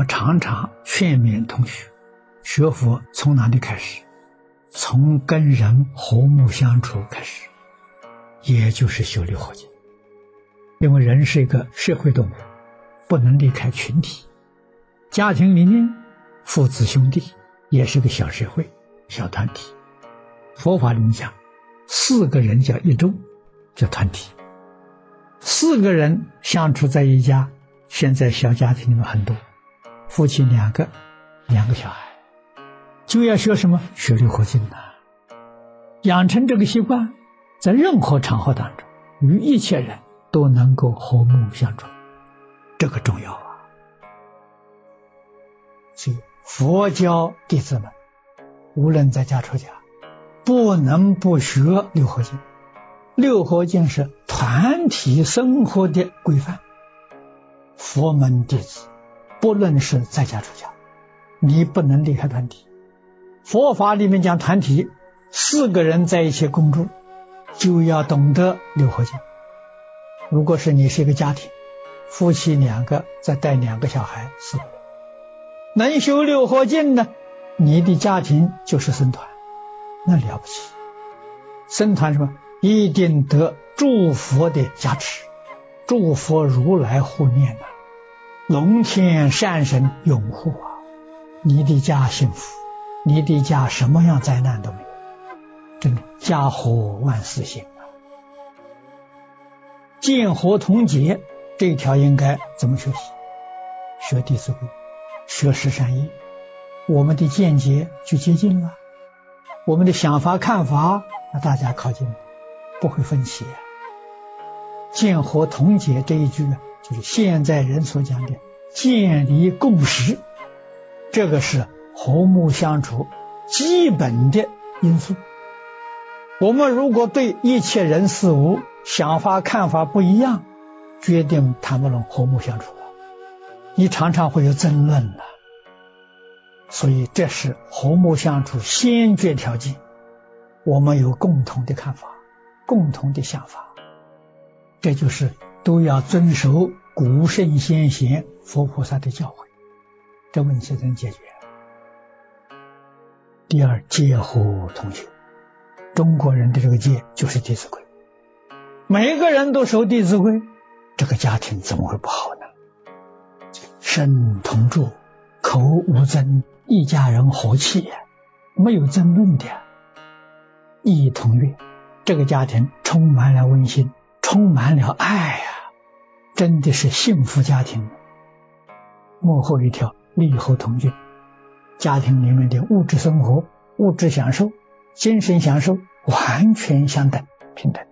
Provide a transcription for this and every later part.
们常常劝勉同学，学佛从哪里开始？从跟人和睦相处开始，也就是修六合敬。因为人是一个社会动物，不能离开群体。家庭里面，父子兄弟也是个小社会、小团体。佛法里面讲，四个人叫一众，叫团体。四个人相处在一家，现在小家庭里面很多，夫妻两个，两个小孩，就要学什么？学六合敬啊！养成这个习惯，在任何场合当中，与一切人都能够和睦相处，这个重要啊！所以佛教弟子们，无论在家出家，不能不学六合敬。六合敬是团体生活的规范。佛门弟子，不论是在家出家，你不能离开团体。佛法里面讲团体，四个人在一起共住，就要懂得六合敬。如果是你是一个家庭，夫妻两个再带两个小孩，四个人能修六合敬呢？你的家庭就是僧团，那了不起。僧团什么？一定得诸佛的加持，诸佛如来护念呐，龙天善神拥护啊，你的家幸福，你的家什么样灾难都没有，真的家和万事兴啊。见和同结这一条应该怎么学习？学《弟子规》，学十善业，我们的见解就接近了，我们的想法看法，那大家靠近了。不会分歧，见和同解这一句呢，就是现在人所讲的建立共识，这个是和睦相处基本的因素。我们如果对一切人事物想法看法不一样，决定谈不拢和睦相处了，你常常会有争论了。所以这是和睦相处先决条件，我们有共同的看法。共同的想法，这就是都要遵守古圣先贤、佛菩萨的教诲，这问题能解决。第二，戒和同修，中国人的这个戒就是《弟子规》，每个人都守《弟子规》，这个家庭怎么会不好呢？身同住，口无争，一家人和气，没有争论的，一同乐。这个家庭充满了温馨，充满了爱，真的是幸福家庭。幕后一条，利和同居，家庭里面的物质生活、物质享受、精神享受完全相等平等。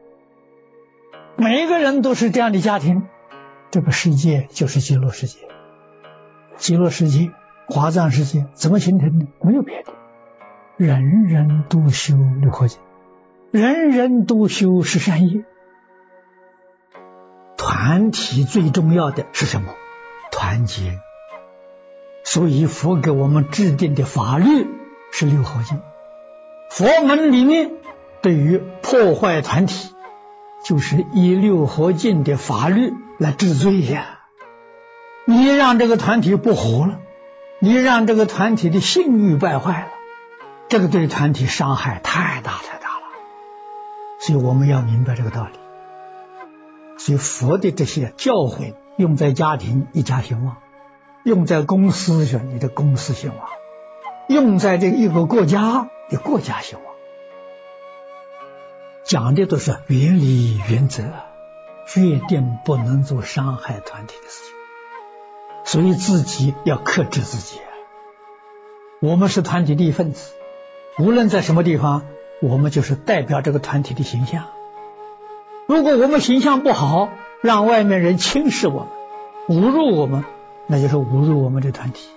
每一个人都是这样的家庭，这个世界就是极乐世界。极乐世界、华藏世界怎么形成的？没有别的，人人都修六合敬。人人都修十善业，团体最重要的是什么？团结。所以佛给我们制定的法律是六合敬。佛门里面对于破坏团体，就是以六合敬的法律来治罪呀。你让这个团体不活了，你让这个团体的信誉败坏了，这个对团体伤害太大太大了。所以我们要明白这个道理。所以佛的这些教诲用在家庭，一家兴旺；用在公司上，你的公司兴旺；用在这一个国家，你国家兴旺。讲的都是原理原则，决定不能做伤害团体的事情。所以自己要克制自己。我们是团体的一份子，无论在什么地方。我们就是代表这个团体的形象。如果我们形象不好，让外面人轻视我们、侮辱我们，那就是侮辱我们的团体，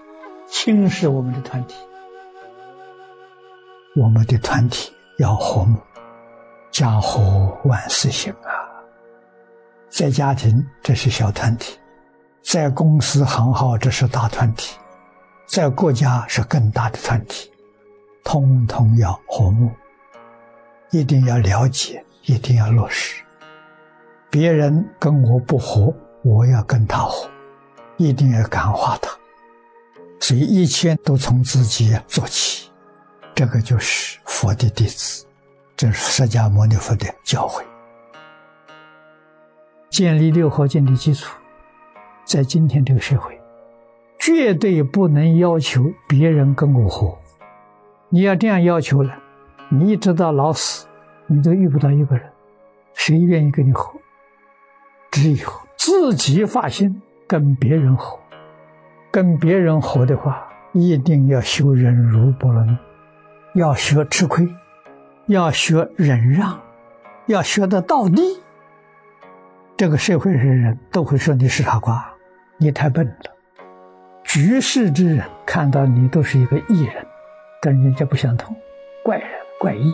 轻视我们的团体。我们的团体要和睦，家和万事兴啊！在家庭这是小团体，在公司行号这是大团体，在国家是更大的团体，通通要和睦。一定要了解，一定要落实。别人跟我不和，我要跟他和，一定要感化他。所以一切都从自己做起，这个就是佛的弟子，这是释迦牟尼佛的教诲。建立六合敬的基础，在今天这个社会，绝对不能要求别人跟我和。你要这样要求了，你一直到老死，你都遇不到一个人，谁愿意跟你和？只有自己发心跟别人活。跟别人活的话，一定要修忍辱波罗蜜，要学吃亏，要学忍让，要学的到底。这个社会上人都会说你是傻瓜，你太笨了。局世之人看到你都是一个异人，跟人家不相同，怪人怪异。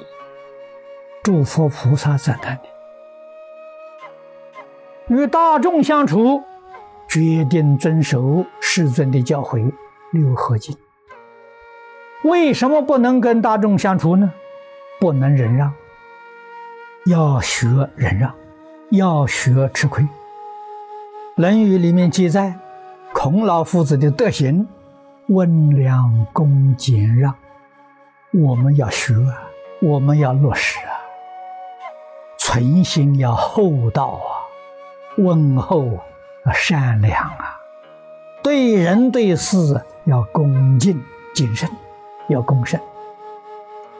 诸佛菩萨赞叹你，与大众相处。决定遵守世尊的教诲，六合敬。为什么不能跟大众相处呢？不能忍让，要学忍让，要学吃亏。《论语》里面记载，孔老夫子的德行：温良恭俭让。我们要学啊，我们要落实啊！存心要厚道啊，温厚。善良啊，对人对事要恭敬谨慎，要恭慎。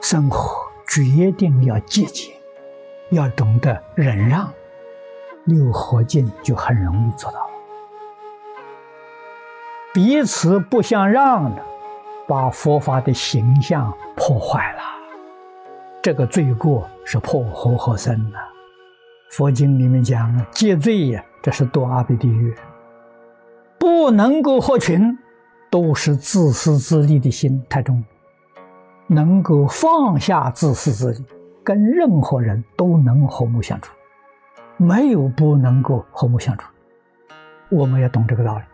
生活决定要节俭，要懂得忍让，六合敬就很容易做到。彼此不相让的，把佛法的形象破坏了，这个罪过是破和合僧的。佛经里面讲，戒罪呀。这是堕阿鼻地狱，不能够合群，都是自私自利的心太重。能够放下自私自利，跟任何人都能和睦相处，没有不能够和睦相处。我们要懂这个道理。